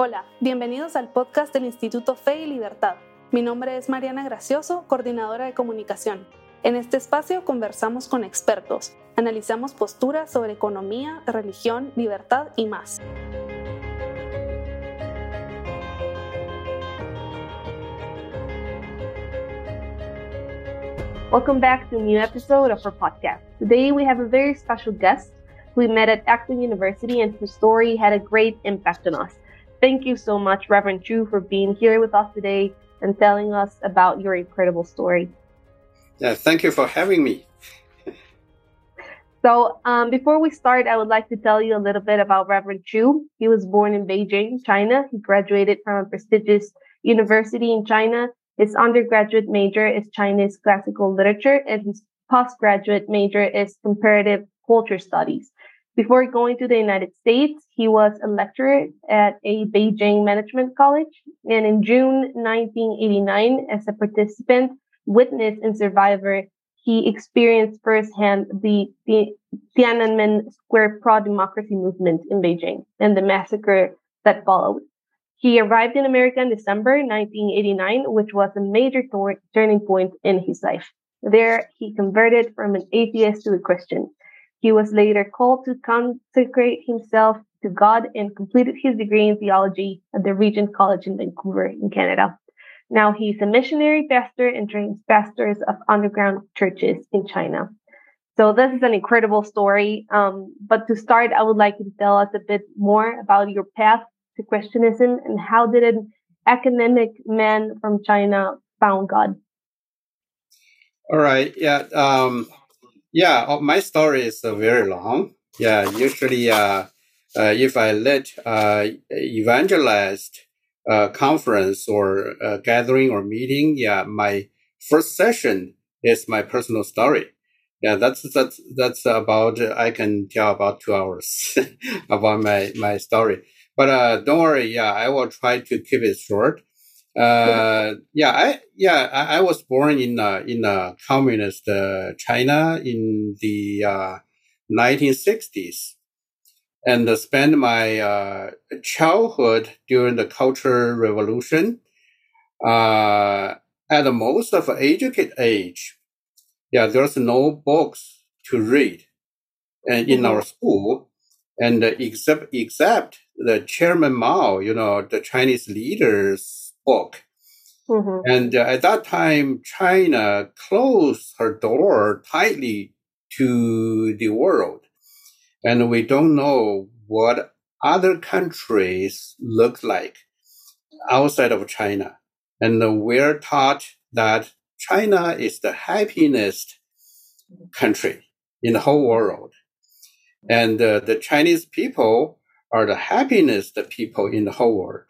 Hola, bienvenidos al podcast del Instituto Fe y Libertad. Mi nombre es Mariana Gracioso, coordinadora de comunicación. En este espacio conversamos con expertos, analizamos posturas sobre economía, religión, libertad y más. Welcome back to a new episode of our podcast. Today we have a very special guest who we met at Akron University and whose story had a great impact on us. Thank you so much, Reverend Chu, for being here with us today and telling us about your incredible story. Yeah, thank you for having me. So, um, before we start, I would like to tell you a little bit about Reverend Chu. He was born in Beijing, China. He graduated from a prestigious university in China. His undergraduate major is Chinese classical literature, and his postgraduate major is comparative culture studies. Before going to the United States, he was a lecturer at a Beijing Management College. And in June 1989, as a participant, witness, and survivor, he experienced firsthand the, the Tiananmen Square pro democracy movement in Beijing and the massacre that followed. He arrived in America in December 1989, which was a major tor- turning point in his life. There, he converted from an atheist to a Christian. He was later called to consecrate himself to God and completed his degree in theology at the Regent College in Vancouver, in Canada. Now he's a missionary pastor and trains pastors of underground churches in China. So this is an incredible story. Um, but to start, I would like you to tell us a bit more about your path to Christianism and how did an academic man from China found God? All right. Yeah. Um, yeah, uh, my story is uh, very long. Yeah, usually, uh, uh, if I let uh, evangelized uh, conference or uh, gathering or meeting, yeah, my first session is my personal story. Yeah, that's that's that's about I can tell about two hours about my my story. But uh, don't worry, yeah, I will try to keep it short. Uh, yeah, I yeah I, I was born in uh, in uh, communist uh, China in the uh, 1960s, and uh, spent my uh, childhood during the Cultural Revolution. Uh, at the most of educated age, yeah, there's no books to read, and in mm-hmm. our school, and except except the Chairman Mao, you know, the Chinese leaders book. Mm-hmm. And uh, at that time, China closed her door tightly to the world. And we don't know what other countries look like outside of China. And we're taught that China is the happiest country in the whole world. And uh, the Chinese people are the happiest people in the whole world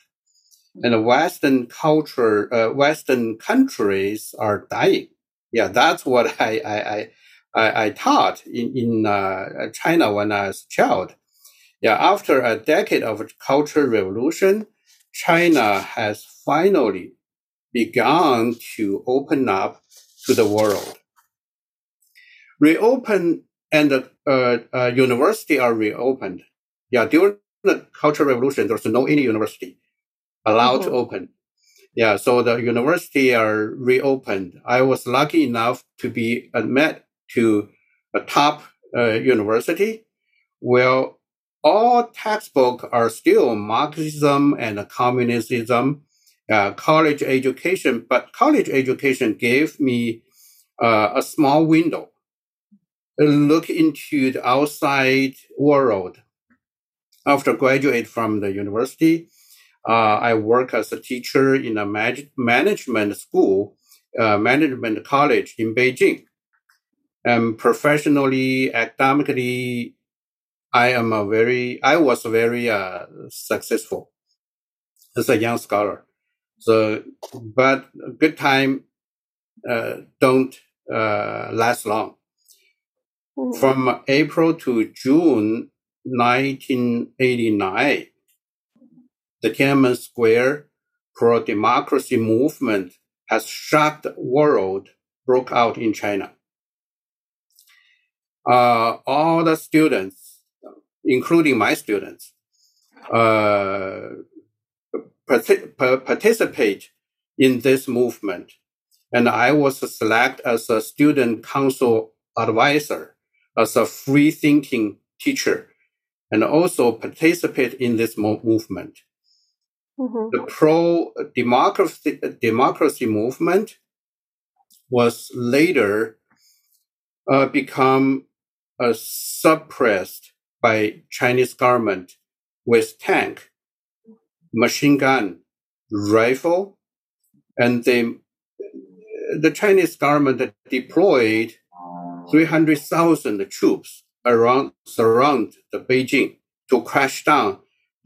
and Western culture, uh, Western countries are dying. Yeah, that's what I I I, I taught in in uh, China when I was a child. Yeah, after a decade of cultural revolution, China has finally begun to open up to the world. Reopen and uh, uh, university are reopened. Yeah, during the cultural revolution, there's no any university allowed mm-hmm. to open. Yeah, so the university are reopened. I was lucky enough to be admitted to a top uh, university where all textbooks are still Marxism and communism, uh, college education, but college education gave me uh, a small window, a look into the outside world. After graduate from the university, uh, I work as a teacher in a mag- management school, uh, management college in Beijing. And professionally, academically, I am a very, I was very uh, successful as a young scholar. So, but good time uh, don't uh, last long. Mm-hmm. From April to June 1989, the Tiananmen Square pro-democracy movement has shocked the world broke out in China. Uh, all the students, including my students, uh, participate in this movement. And I was selected as a student council advisor, as a free thinking teacher, and also participate in this mo- movement. Mm-hmm. The pro democracy, democracy movement was later uh, become uh, suppressed by Chinese government with tank, machine gun, rifle, and they, the Chinese government deployed 300,000 troops around surround the Beijing to crash down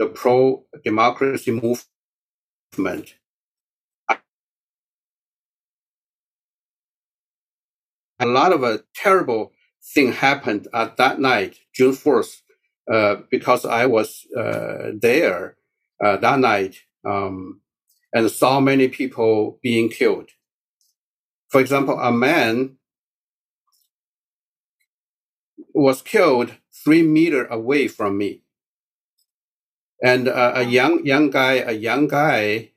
the pro-democracy movement. A lot of a terrible thing happened at that night, June 4th, uh, because I was uh, there uh, that night um, and saw many people being killed. For example, a man was killed three meter away from me. And uh, a young, young guy, a young guy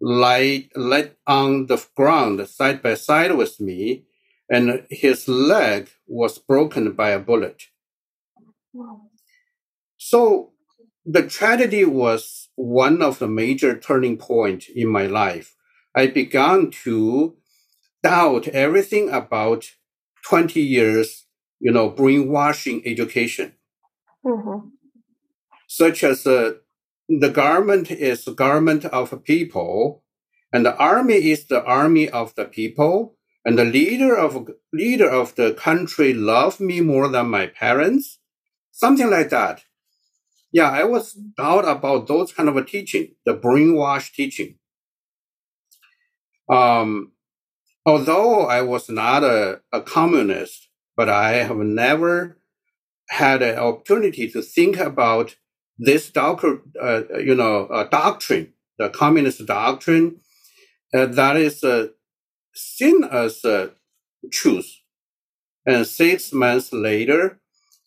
lay, lay on the ground side by side with me and his leg was broken by a bullet. So the tragedy was one of the major turning point in my life. I began to doubt everything about 20 years, you know, brainwashing education. Mm-hmm. Such as uh, the government is the government of people and the army is the army of the people and the leader of leader of the country love me more than my parents, something like that. Yeah, I was doubt about those kind of a teaching, the brainwash teaching. Um, although I was not a, a communist, but I have never had an opportunity to think about this doctor, uh, you know, uh, doctrine, the communist doctrine, uh, that is uh, seen as a truth. And six months later,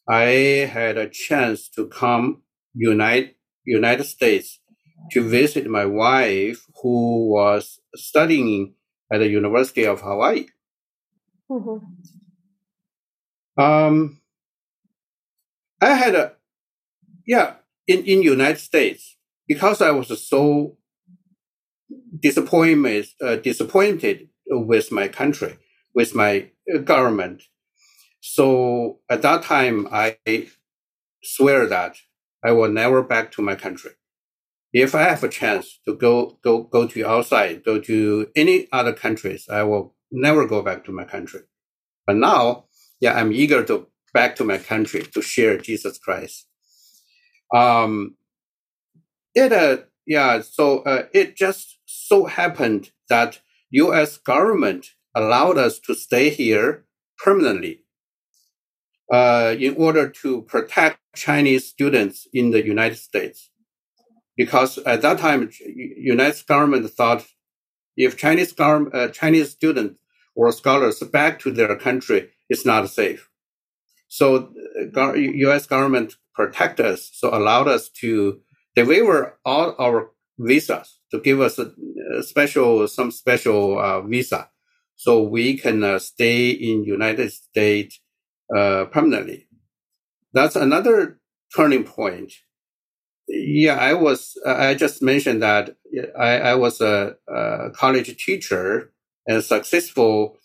I had a chance to come United United States to visit my wife, who was studying at the University of Hawaii. Mm-hmm. Um, I had a yeah in in United States because I was so disappointed uh, disappointed with my country, with my uh, government. So at that time, I swear that I will never back to my country. If I have a chance to go, go, go to outside, go to any other countries, I will never go back to my country. But now, yeah, I'm eager to back to my country to share Jesus Christ. Um, it, uh, yeah, so, uh, it just so happened that U.S. government allowed us to stay here permanently uh, in order to protect Chinese students in the United States. Because at that time, United government thought if Chinese uh, Chinese students or scholars back to their country, it's not safe. So U.S. government protect us, so allowed us to they waiver all our visas to give us a, special some special uh, visa, so we can uh, stay in United States uh, permanently. That's another turning point. Yeah, I was. I just mentioned that I, I was a, a, college teacher and successful uh,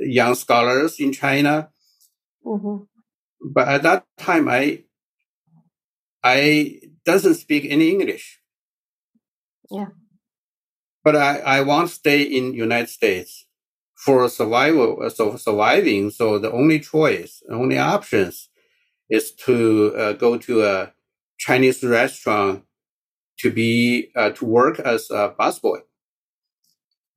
young scholars in China. Mm-hmm. But at that time, I I doesn't speak any English. Yeah. But I, I want to stay in United States for survival, uh, so surviving. So the only choice, only options is to uh, go to a Chinese restaurant to be, uh, to work as a busboy.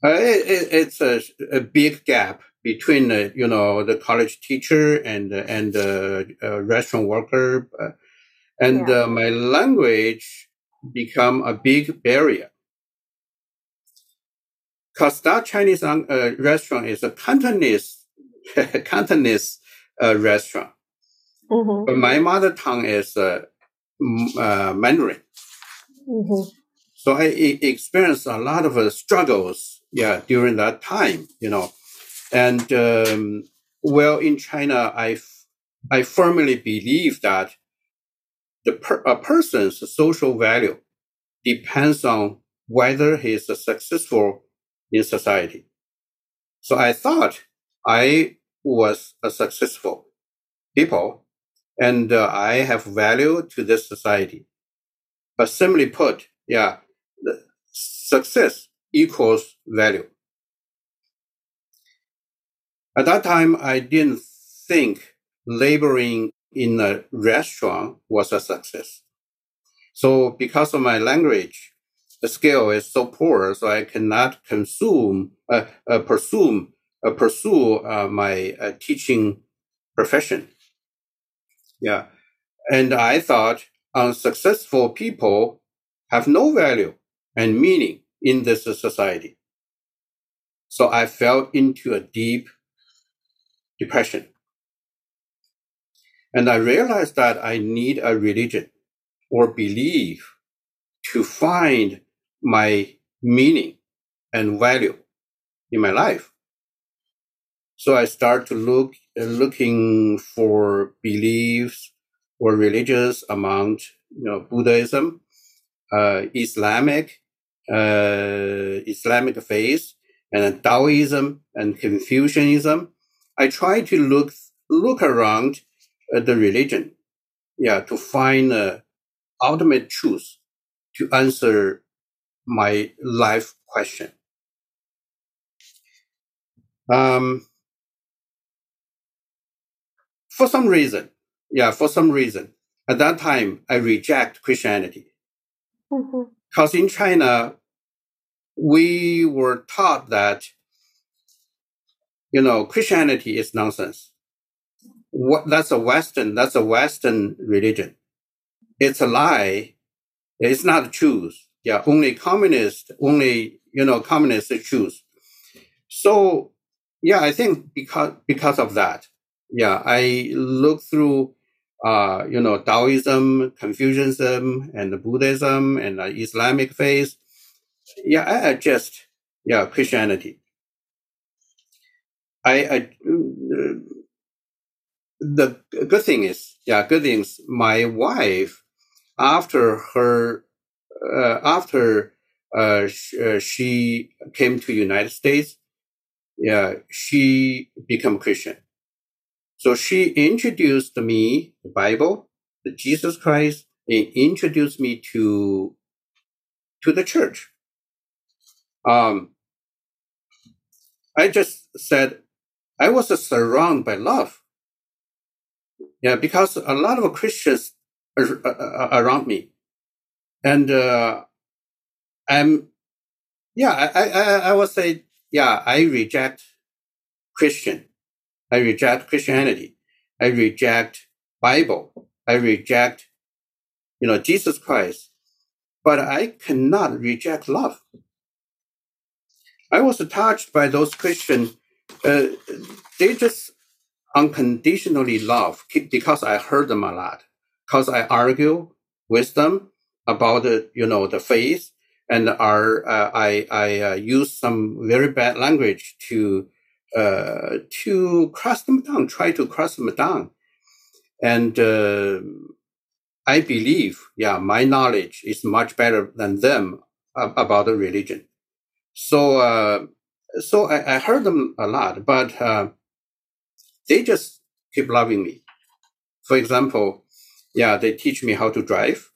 Uh, it, it, it's a, a, big gap between, uh, you know, the college teacher and, and the uh, restaurant worker and yeah. uh, my language become a big barrier. Cause that Chinese uh, restaurant is a Cantonese, Cantonese uh, restaurant. Mm-hmm. But my mother tongue is uh, uh, Mandarin. Mm-hmm. So I, I, experienced a lot of uh, struggles, yeah, during that time, you know, and um, well, in China, I I firmly believe that the per, a person's social value depends on whether he is successful in society. So I thought I was a successful people and uh, I have value to this society. But simply put, yeah, success equals value. At that time, I didn't think laboring in a restaurant was a success. So because of my language, the skill is so poor, so I cannot consume, uh, uh, pursue, uh, pursue uh, my uh, teaching profession. Yeah. And I thought unsuccessful people have no value and meaning in this society. So I fell into a deep depression. And I realized that I need a religion or belief to find my meaning and value in my life. So I start to look looking for beliefs or religious among you know Buddhism, uh, Islamic, uh, Islamic faith, and Taoism and Confucianism. I try to look look around uh, the religion, yeah, to find uh, ultimate truth to answer my life question. Um, for some reason, yeah, for some reason, at that time, I reject Christianity. Because in China, we were taught that, you know, Christianity is nonsense. What, that's a Western, that's a Western religion. It's a lie. It's not truth. Yeah, only communists, only, you know, communists choose. So, yeah, I think because, because of that, yeah, I look through, uh, you know, Taoism, Confucianism, and Buddhism and Islamic faith. Yeah, I adjust, yeah, Christianity. I, I uh, the good thing is, yeah, good things. My wife, after her, uh, after uh, uh, she came to United States, yeah, she became Christian. So she introduced me the Bible, the Jesus Christ, and introduced me to to the church. Um, I just said I was surrounded by love. Yeah, because a lot of Christians are, around me, and uh, I'm, yeah, I, I I would say, yeah, I reject Christian I reject Christianity. I reject Bible. I reject, you know, Jesus Christ. But I cannot reject love. I was touched by those Christians. Uh, they just unconditionally love because I heard them a lot. Because I argue with them about the, you know, the faith and are, uh, I, I uh, use some very bad language to uh, to cross them down, try to cross them down. And uh, I believe, yeah, my knowledge is much better than them about the religion. So, uh, so I, I, heard them a lot, but uh, they just keep loving me. For example, yeah, they teach me how to drive.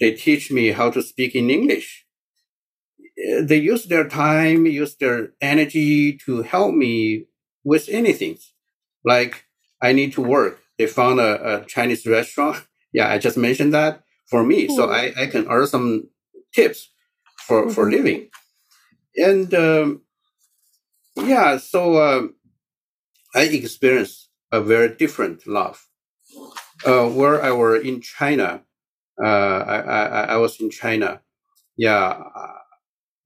They teach me how to speak in English they use their time, use their energy to help me with anything. Like I need to work. They found a, a Chinese restaurant. Yeah, I just mentioned that for me. So I, I can earn some tips for, mm-hmm. for living. And um, yeah, so uh, I experienced a very different love. Uh, where I were in China, uh, I, I, I was in China. Yeah,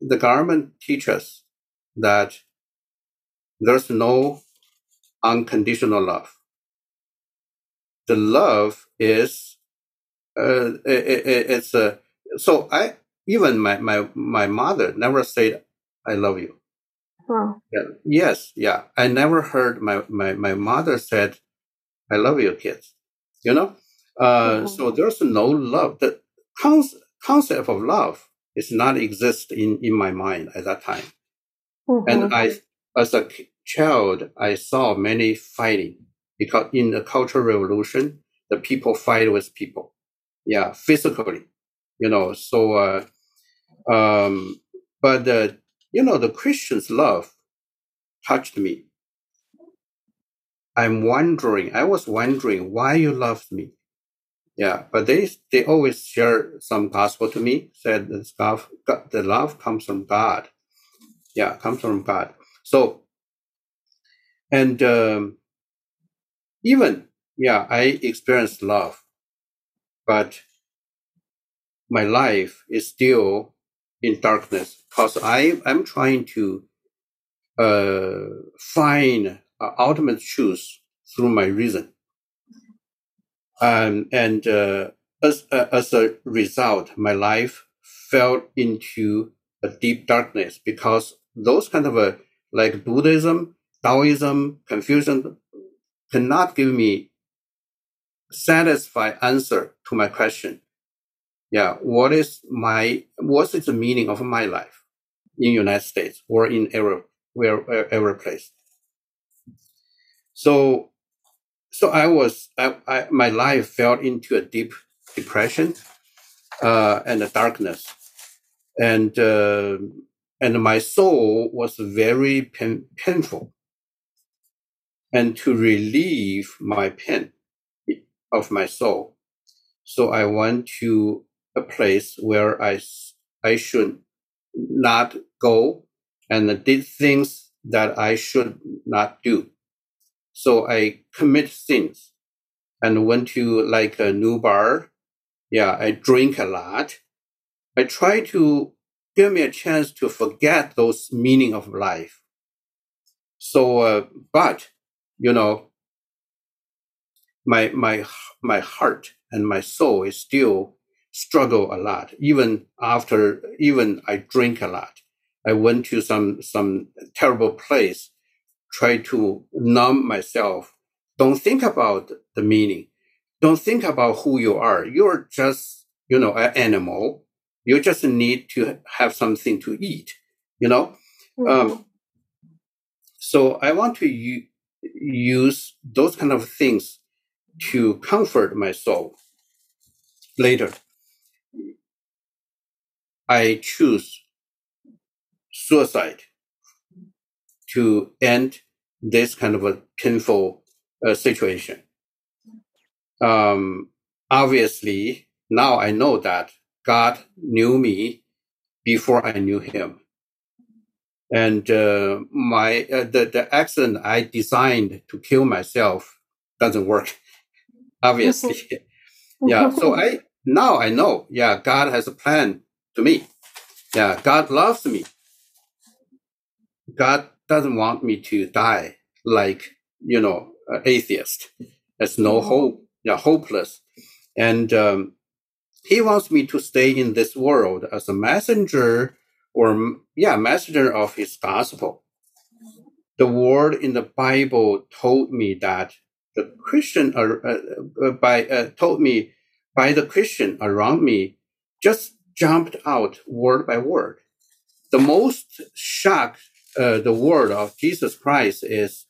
the government teaches that there's no unconditional love. The love is uh, it, it, it's a so I even my my my mother never said I love you. Wow. Yeah, yes, yeah. I never heard my my my mother said I love you, kids. You know, uh, Mhm. so there's no love. The con- concept of love is not exist in in my mind at that time. Mhm. And I, as a child, I saw many fighting because in the cultural revolution, the people fight with people. Yeah, physically, you know, so, uh, um, but, uh, you know, the Christian's love touched me. I'm wondering, I was wondering why you loved me. Yeah, but they, they always share some gospel to me, said God, God, the love comes from God. Yeah comes from god. So and um, even yeah i experienced love but my life is still in darkness because i i'm trying to uh, find uh, ultimate truth through my reason um, and uh, as, uh, as a result my life fell into a deep darkness because those kind of a like Buddhism, Taoism, Confucian cannot give me satisfied answer to my question. Yeah, what is my what is the meaning of my life in United States or in every where every place? So, so I was I, I my life fell into a deep depression uh, and a darkness, and. Uh, and my soul was very pain, painful. And to relieve my pain of my soul, so I went to a place where I I should not go and did things that I should not do. So I commit sins and went to like a new bar. Yeah, I drink a lot. I try to give me a chance to forget those meaning of life. So, uh, but you know, my my my heart and my soul is still struggle a lot. Even after, even I drink a lot. I went to some some terrible place, try to numb myself. Don't think about the meaning. Don't think about who you are. You're just you know an animal you just need to have something to eat, you know? Mhm. Um, so I want to u- use those kind of things to comfort my soul. Later, I choose suicide to end this kind of a painful uh, situation. Um, obviously, now I know that God knew me before I knew Him, and uh, my uh, the the accident I designed to kill myself doesn't work. Obviously, yeah. So I now I know. Yeah, God has a plan to me. Yeah, God loves me. God doesn't want me to die like you know an atheist. There's no Mhm. hope. Yeah, hopeless, and um, he wants me to stay in this world as a messenger or yeah messenger of his gospel the word in the bible told me that the christian uh, uh, by uh, told me by the christian around me just jumped out word by word the most shocked uh, the word of jesus christ is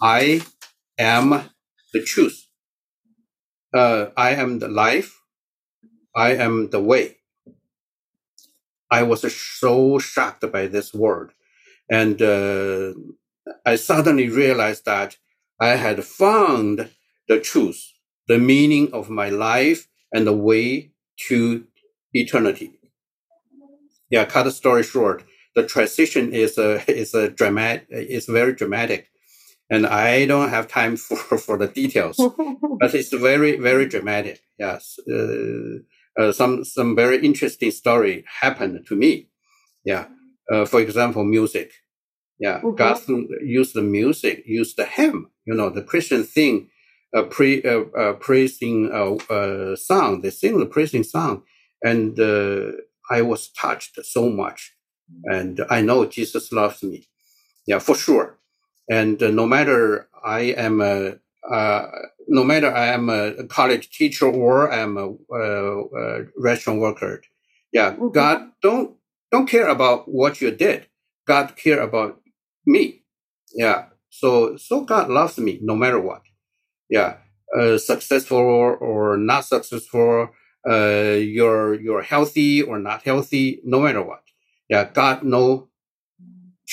i am the truth uh, i am the life I am the way. I was so shocked by this word. And uh, I suddenly realized that I had found the truth, the meaning of my life, and the way to eternity. Yeah, cut the story short. The transition is a is a dramatic. It's very dramatic, and I don't have time for for the details. but it's very very dramatic. Yes, uh, uh, some some very interesting story happened to me. Yeah, uh, for example, music. Yeah, Mhm. God used the music, used the hymn. You know, the Christian thing, uh, pre uh, uh, praising uh, uh, song. They sing the praising song, and uh, I was touched so much, and I know Jesus loves me, yeah, for sure. And uh, no matter I am a uh, no matter I am a college teacher or I'm a, a, a restaurant worker, yeah, mm-hmm. God don't don't care about what you did. God care about me. Yeah. So so God loves me no matter what. Yeah. Uh, successful or not successful, uh, you're you're healthy or not healthy, no matter what. Yeah, God know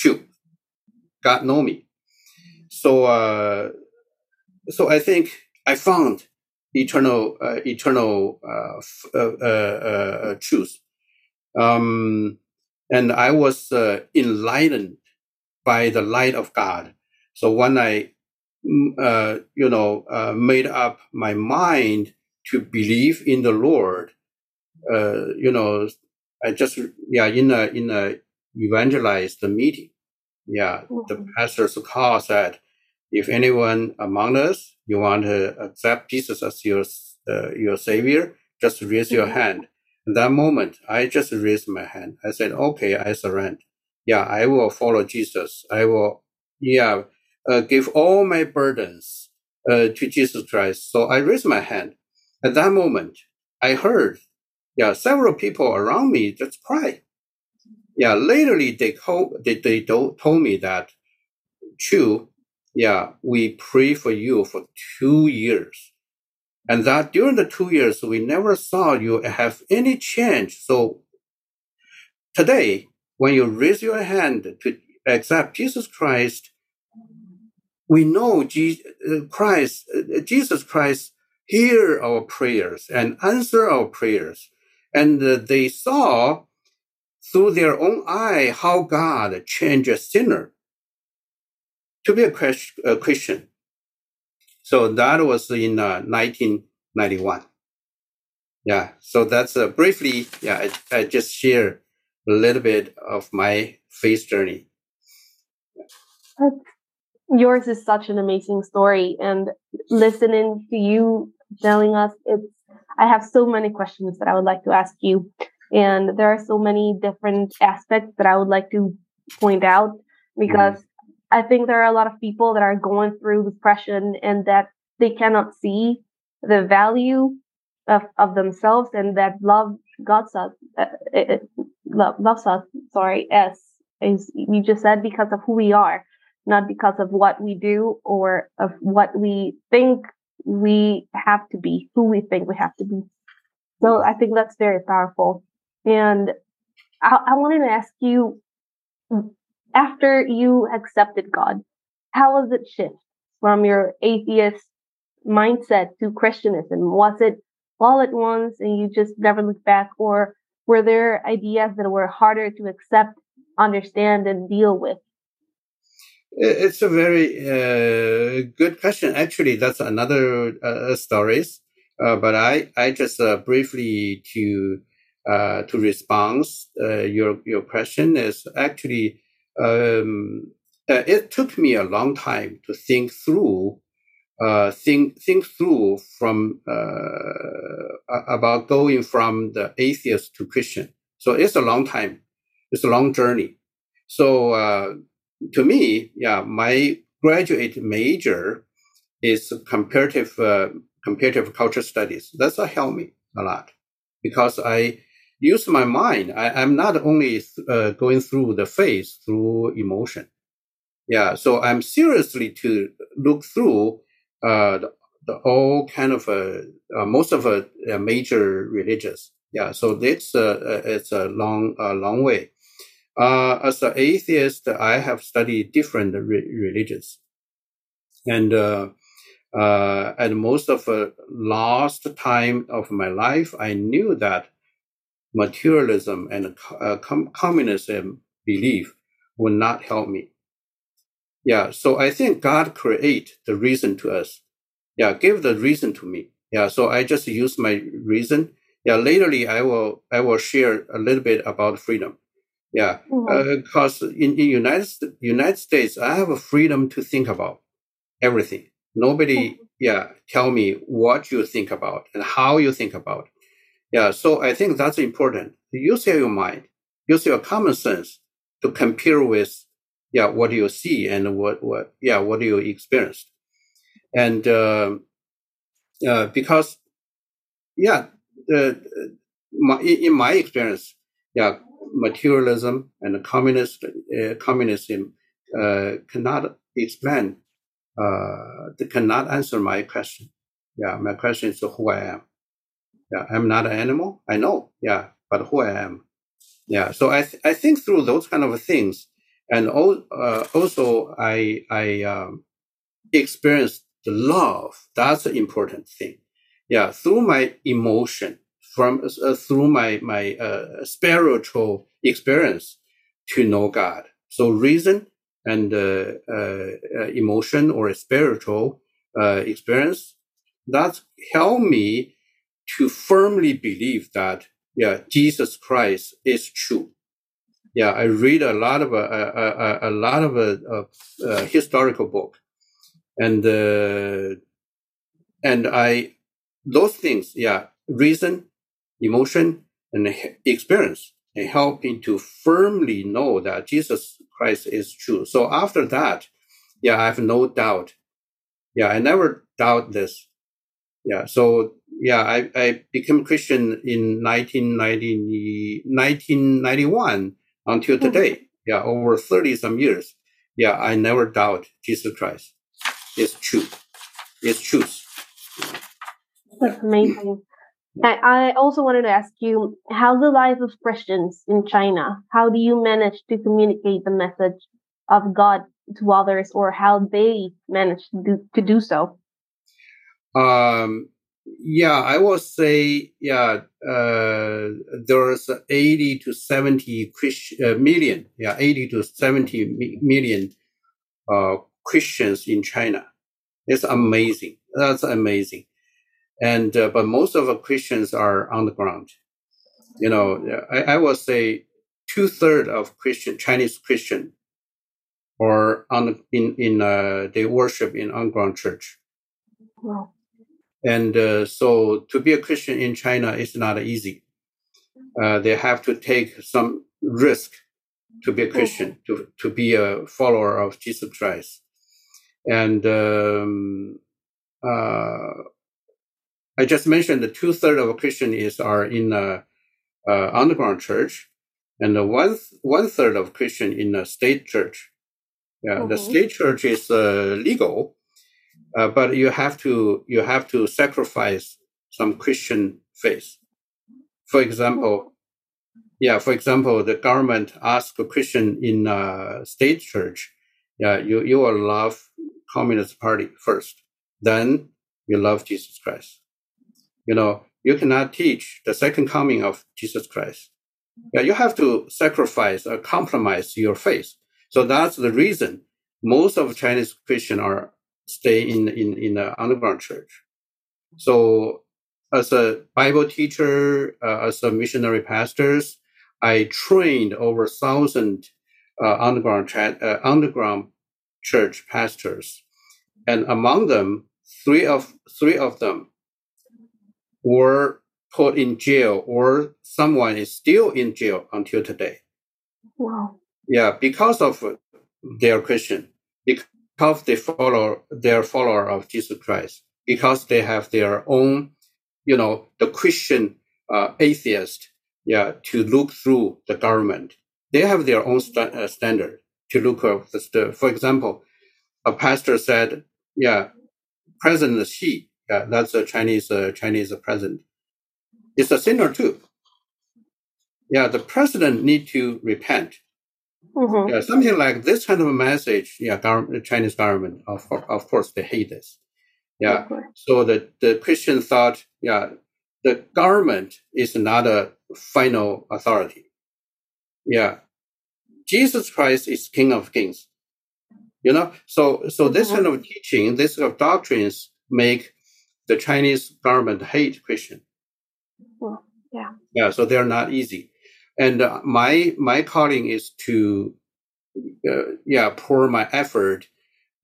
you. God know me. So uh, so I think I found eternal uh, eternal uh, uh, uh, uh, truth. Um, and I was enlightened by the light of God. So when I, mm, you know, made up my mind to believe in the Lord, you know, I just yeah in a in a evangelized meeting, yeah, mm-hmm. the pastor's call said, if anyone among us you want to accept Jesus as your uh, your savior, just raise your mm-hmm. hand. In that moment, I just raised my hand. I said, "Okay, I surrender. Yeah, I will follow Jesus. I will, yeah, uh, give all my burdens uh, to Jesus Christ." So I raised my hand. At that moment, I heard, yeah, several people around me just cry. Yeah, literally they told they, they told me that, true, yeah, we pray for you for two years. And that during the two years, we never saw you have any change. So today, when you raise your hand to accept Jesus Christ, we know Jesus uh, Christ, uh, Jesus Christ hear our prayers and answer our prayers. And they saw through their own eye how God changes a sinner to be a, Christian. So that was in uh, 1991. Yeah. So that's uh, briefly, yeah, I, I, just share a little bit of my faith journey. Yours is such an amazing story. And listening to you telling us, it's, I have so many questions that I would like to ask you. And there are so many different aspects that I would like to point out because mm. I think there are a lot of people that are going through depression and that they cannot see the value of, of themselves and that love God us, uh, it, love, loves us, sorry, as, as you just said, because of who we are, not because of what we do or of what we think we have to be, who we think we have to be. So I think that's very powerful. And I, I wanted to ask you after you accepted God, how was it shift from your atheist mindset to Christianism? Was it all at once and you just never looked back, or were there ideas that were harder to accept, understand, and deal with? It's a very uh, good question. Actually, that's another uh, stories. Uh, but I, I just uh, briefly to uh, to respond uh, your your question is actually um, uh, it took me a long time to think through, uh, think think through from uh, about going from the atheist to Christian. So it's a long time. It's a long journey. So uh, to me, yeah, my graduate major is comparative uh, comparative culture studies. That's what helped me a lot because I use my mind. I, am not only uh, going through the phase through emotion. Yeah. So I'm seriously to look through, uh, the, the all kind of, uh, uh most of a, uh, major religions. Yeah. So it's, uh, it's a long, a long way. As an atheist, I have studied different re- religions and, uh, at most of the last time of my life, I knew that materialism and uh, com- communism belief will not help me. Yeah, so I think God create the reason to us. Yeah, give the reason to me. Yeah, so I just use my reason. Yeah, laterly I will I will share a little bit about freedom. Yeah, because mm-hmm. uh, in in United United States I have a freedom to think about everything. Nobody, mm-hmm. yeah, tell me what you think about and how you think about Yeah, so I think that's important. Use your mind, use your common sense to compare with, yeah, what you see and what, what, yeah, what you experienced. And, uh, uh, because, yeah, uh, my, in my experience, yeah, materialism and communist, uh, communism, uh, cannot explain, uh, they cannot answer my question. Yeah, my question is who I am. Yeah, I'm not an animal. I know. Yeah, but who I am. Yeah. So I th- I think through those kind of things, and al- uh, also I I um, experienced the love. That's an important thing. Yeah, through my emotion, from uh, through my my uh, spiritual experience to know God. So reason and uh, uh, uh emotion or spiritual uh, experience that help me to firmly believe that, yeah, Jesus Christ is true. Yeah, I read a lot of, a, a, a, lot of a, historical book and, uh, and I, those things, yeah, reason, emotion, and experience and help me to firmly know that Jesus Christ is true. So after that, yeah, I have no doubt. Yeah, I never doubt this. Yeah. So yeah, I, I became Christian in 1990, 1991 until mm-hmm. today. Yeah, over 30 some years. Yeah, I never doubt Jesus Christ. It's true. It's truth. That's amazing. I also wanted to ask you, how's the life of Christians in China? How do you manage to communicate the message of God to others, or how they manage to do, to do so? Um, yeah, I will say, yeah, uh, there's 80 to 70 Christ, uh, million, yeah, 80 to 70 million uh, Christians in China. It's amazing. That's amazing. And, uh, but most of the Christians are on the ground. You know, I, I will say two thirds of Christian, Chinese Christian or on, in, in, uh, they worship in underground church. Wow. And uh, so to be a Christian in China is not easy. Uh, they have to take some risk to be a Christian, to, to be a follower of Jesus Christ. And um, uh, I just mentioned the two thirds of a Christian is are in a, a underground church, and the one one third of Christian in a state church. Yeah, mm-hmm. the state church is uh, legal, uh, but you have to you have to sacrifice some Christian faith. For example, yeah, for example, the government asks a Christian in a state church, yeah, you you will love Communist Party first, then you love Jesus Christ. You know, you cannot teach the second coming of Jesus Christ. Yeah, you have to sacrifice or compromise your faith. So that's the reason most of Chinese Christians are stay in in in the underground church. So as a Bible teacher, uh, as a missionary pastors, I trained over thousand uh, underground uh, underground church pastors, and among them, three of three of them were put in jail, or someone is still in jail until today. Wow! Yeah, because of their Christian, because because they follow their follower of Jesus Christ, because they have their own, you know, the Christian uh, atheist, yeah, to look through the government. They have their own st- uh, standard to look at the, st- for example, a pastor said, yeah, President Xi, yeah, that's a Chinese, uh, Chinese president, It's a sinner too. Yeah, the president need to repent Mm-hmm. Yeah, something like this kind of a message. Yeah, government, Chinese government, of of course, they hate this. Yeah, so the the Christian thought, yeah, the government is not a final authority. Yeah, Jesus Christ is King of Kings. You know, so so this mm-hmm. kind of teaching, this kind of doctrines make the Chinese government hate Christian. Well, yeah. Yeah, so they're not easy and uh, my my calling is to uh, yeah pour my effort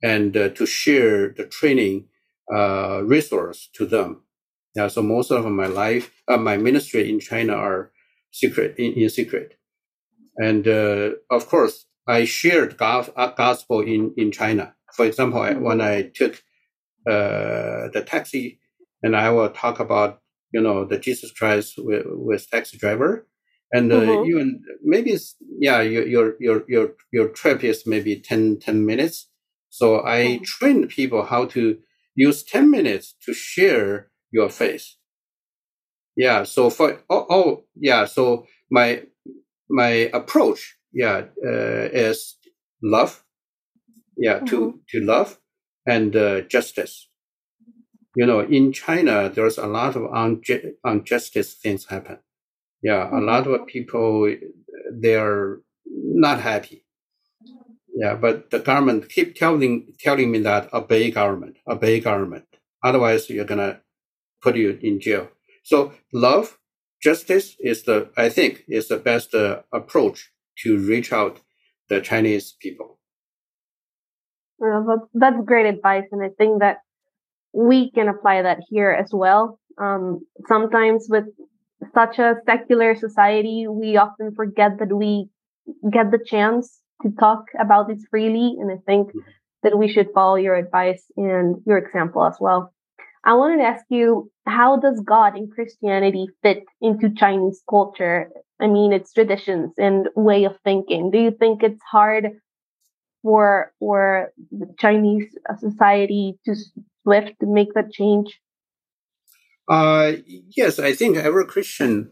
and uh, to share the training uh, resource to them Yeah, so most of my life, uh, my ministry in China are secret in, in secret, and uh, of course I shared God, gospel in in China. For example, I, when I took the taxi, and I will talk about you know the Jesus Christ with, with taxi driver, and uh, mm-hmm. even maybe it's, yeah your your your your your trip is maybe 10, 10 minutes. So I mm-hmm. train people how to use ten minutes to share your faith. Yeah. So for oh, oh yeah. So my my approach yeah uh, is love. Yeah. Mm-hmm. To to love and uh, justice you know, in China, there's a lot of unju- injustice things happen. Yeah, a lot of people they're not happy. Yeah, but the government keep telling telling me that obey government, obey government. Otherwise, you're gonna put you in jail. So love, justice is the I think is the best uh, approach to reach out the Chinese people. Well, that's great advice, and I think that we can apply that here as well. Um, sometimes with such a secular society, we often forget that we get the chance to talk about this freely. And I think mm-hmm. that we should follow your advice and your example as well. I wanted to ask you, how does God in Christianity fit into Chinese culture? I mean, its traditions and way of thinking. Do you think it's hard for for the Chinese society to swift to make that change? Uh, yes, I think every Christian,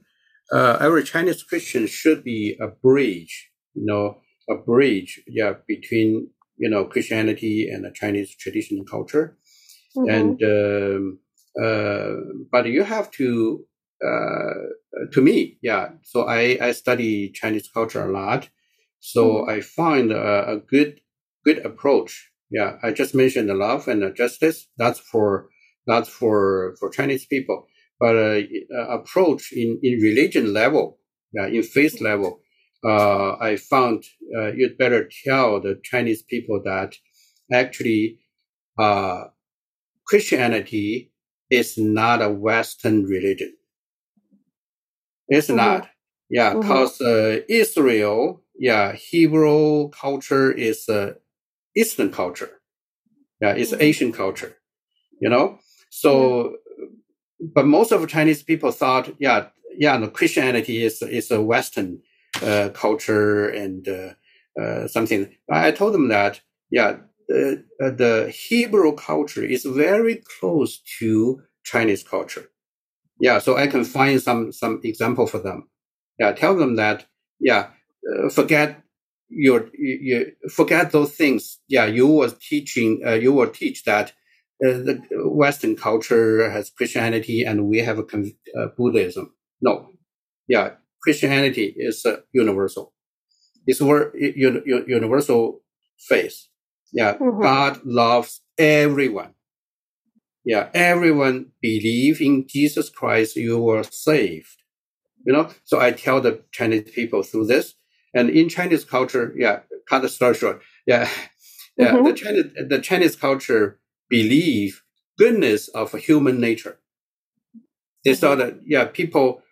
uh, every Chinese Christian should be a bridge, you know, a bridge, yeah, between, you know, Christianity and the Chinese traditional culture. Mm-hmm. And, um, uh, but you have to, uh, to me, yeah. So I, I study Chinese culture a lot. So mm-hmm. I find a, a good, good approach. Yeah. I just mentioned the love and the justice. That's for, that's for for Chinese people. But uh, uh, approach in in religion level, yeah, in faith level, uh, I found uh, you'd better tell the Chinese people that actually uh, Christianity is not a Western religion. It's mm-hmm. not. Yeah, because mm-hmm. uh, Israel, yeah, Hebrew culture is uh, Eastern culture. Yeah, it's mm-hmm. Asian culture. You know, so, but most of Chinese people thought, yeah, yeah, no, Christianity is is a Western uh, culture and uh, uh, something. I told them that, yeah, uh, the Hebrew culture is very close to Chinese culture. Yeah, so I can find some some example for them. Yeah, tell them that, yeah, uh, forget your, you, forget those things. Yeah, you were teaching, uh, you will teach that uh, the Western culture has Christianity and we have a, uh, Buddhism. No, yeah, Christianity is uh, universal. It's where universal faith. Yeah, mm-hmm. God loves everyone. Yeah, everyone believe in Jesus Christ, you were saved. You know, so I tell the Chinese people through this, and in Chinese culture, yeah, cut the story short. Yeah, yeah, mm-hmm. the Chinese the Chinese culture believe goodness of human nature. They saw that yeah, people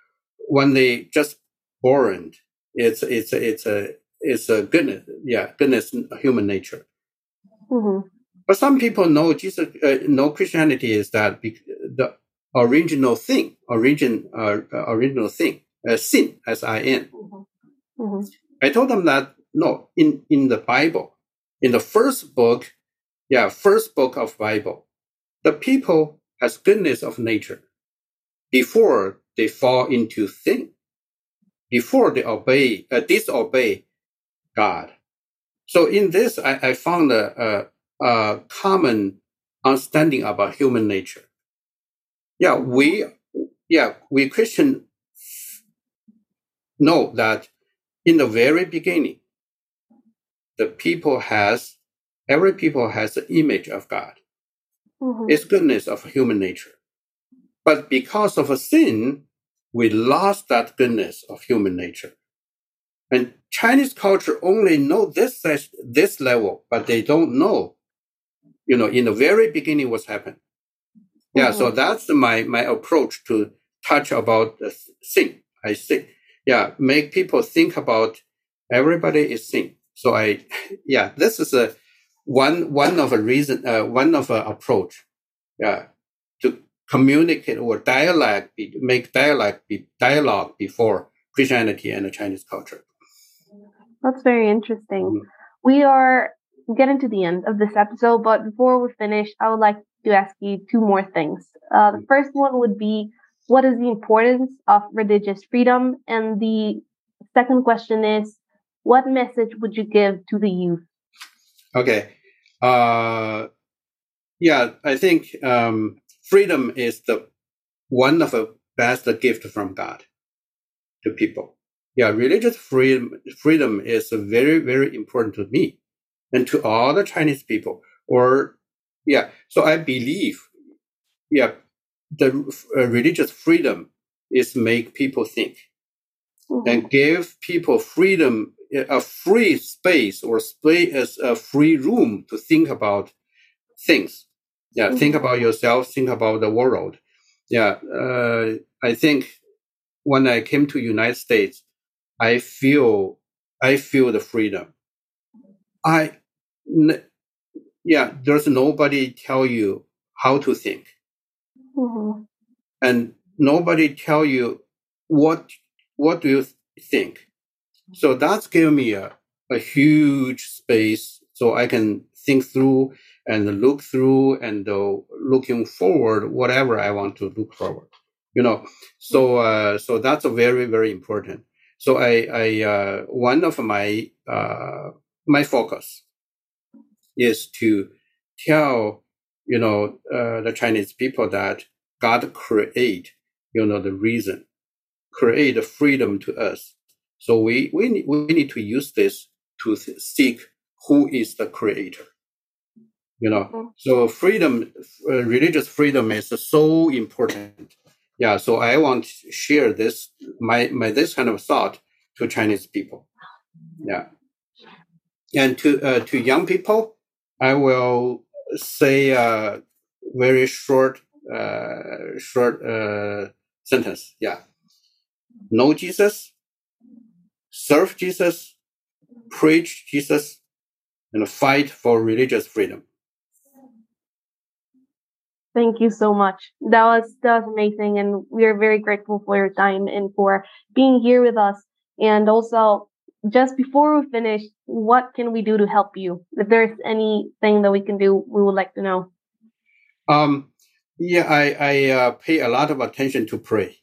when they just born, it's it's it's a it's a goodness yeah goodness human nature. Mm-hmm. But some people know Jesus uh, know Christianity is that the original thing, origin uh, original thing, uh, sin S I N. Mm-hmm. mm-hmm. I told them that no, in in the Bible, in the first book, yeah, first book of Bible. The people has goodness of nature before they fall into sin, before they obey, uh, disobey God. So in this, I, I found a, a, a common understanding about human nature. Yeah, we, yeah, we Christian know that in the very beginning, the people has Every people has an image of God. Mm-hmm. It's goodness of human nature. But because of a sin, we lost that goodness of human nature. And Chinese culture only know this this level, but they don't know, you know, in the very beginning what's happened. Yeah, mm-hmm. so that's my my approach to touch about the thing. I think, yeah, make people think about everybody is thing. So I, yeah, this is a one one of a reason, uh, one of a approach, yeah, to communicate or dialogue, make dialogue be dialogue before Christianity and the Chinese culture. That's very interesting. Mm-hmm. We are getting to the end of this episode, but before we finish, I would like to ask you two more things. Uh, the mm-hmm. first one would be what is the importance of religious freedom? And the second question is what message would you give to the youth? Okay. Uh, yeah, I think um, freedom is the one of the best gift from God to people. Yeah, religious freedom freedom is very very important to me and to all the Chinese people. Or yeah, so I believe yeah the uh, religious freedom is make people think mm-hmm. and give people freedom a free space or space as a free room to think about things yeah mm-hmm. think about yourself think about the world yeah uh, i think when i came to united states i feel i feel the freedom i n- yeah there's nobody tell you how to think mm-hmm. and nobody tell you what what do you think? So that's given me a, a huge space so i can think through and look through and uh, looking forward whatever i want to look forward you know? So uh, so that's a very very important. So i i uh, one of my uh, my focus is to tell you know uh, the chinese people that god create you know the reason create freedom to us. So we we, we need to use this to seek who is the creator you know. Mm-hmm. so freedom uh, religious freedom is so important. Yeah so i want to share this my my this kind of thought to chinese people. Yeah. And to uh, to young people i will say a very short uh, short uh, sentence yeah know jesus serve jesus preach jesus and fight for religious freedom Thank you so much. That was that was amazing, and we are very grateful for your time and for being here with us. And also, just before we finish, what can we do to help you? If there's anything that we can do, we would like to know. Um, yeah, I I uh, pay a lot of attention to pray.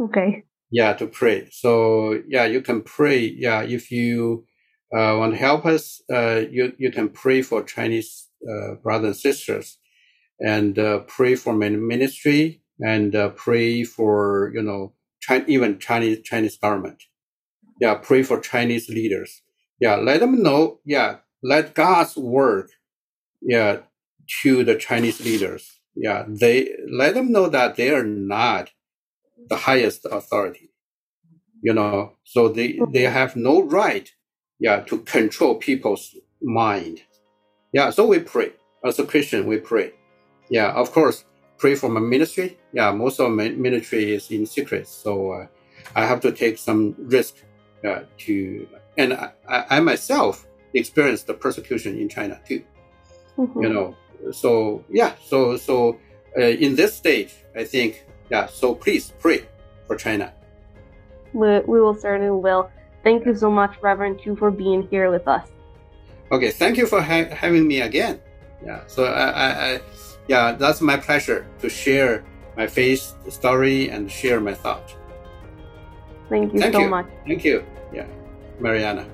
Okay. Yeah, to pray. So yeah, you can pray. Yeah, if you uh, want to help us, uh, you you can pray for Chinese uh, brothers and sisters and uh, pray for ministry and uh, pray for you know China, even Chinese Chinese government. Yeah, pray for Chinese leaders. Yeah, let them know. Yeah, let God's work. Yeah, to the Chinese leaders. Yeah, they let them know that they are not the highest authority. You know, so they they have no right. Yeah, to control people's mind. Yeah, so we pray as a Christian. We pray yeah, of course, pray for my ministry. Yeah, most of my ministry is in secret, so uh, I have to take some risk uh, to, and I, I, myself experienced the persecution in China too. Mm-hmm. You know, so yeah, so so uh, in this stage, I think yeah. So please pray for China. We, we will certainly will. Thank you so much, Reverend Chu, for being here with us. Okay, thank you for ha- having me again. Yeah, so I, I, I yeah, that's my pleasure to share my faith story and share my thought. Thank you Thank so you. much. Thank you. Yeah, Mariana.